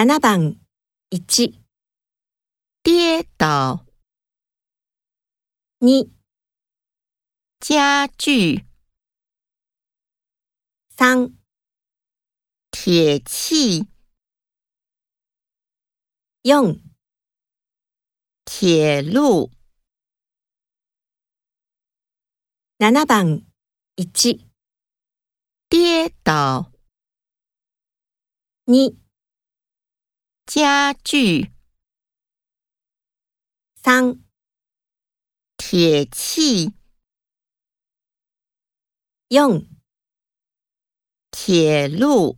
7番1、跌倒、2、家具、3、铁器、4、铁路、7番1、跌倒、2、家具、三、铁器、用铁路。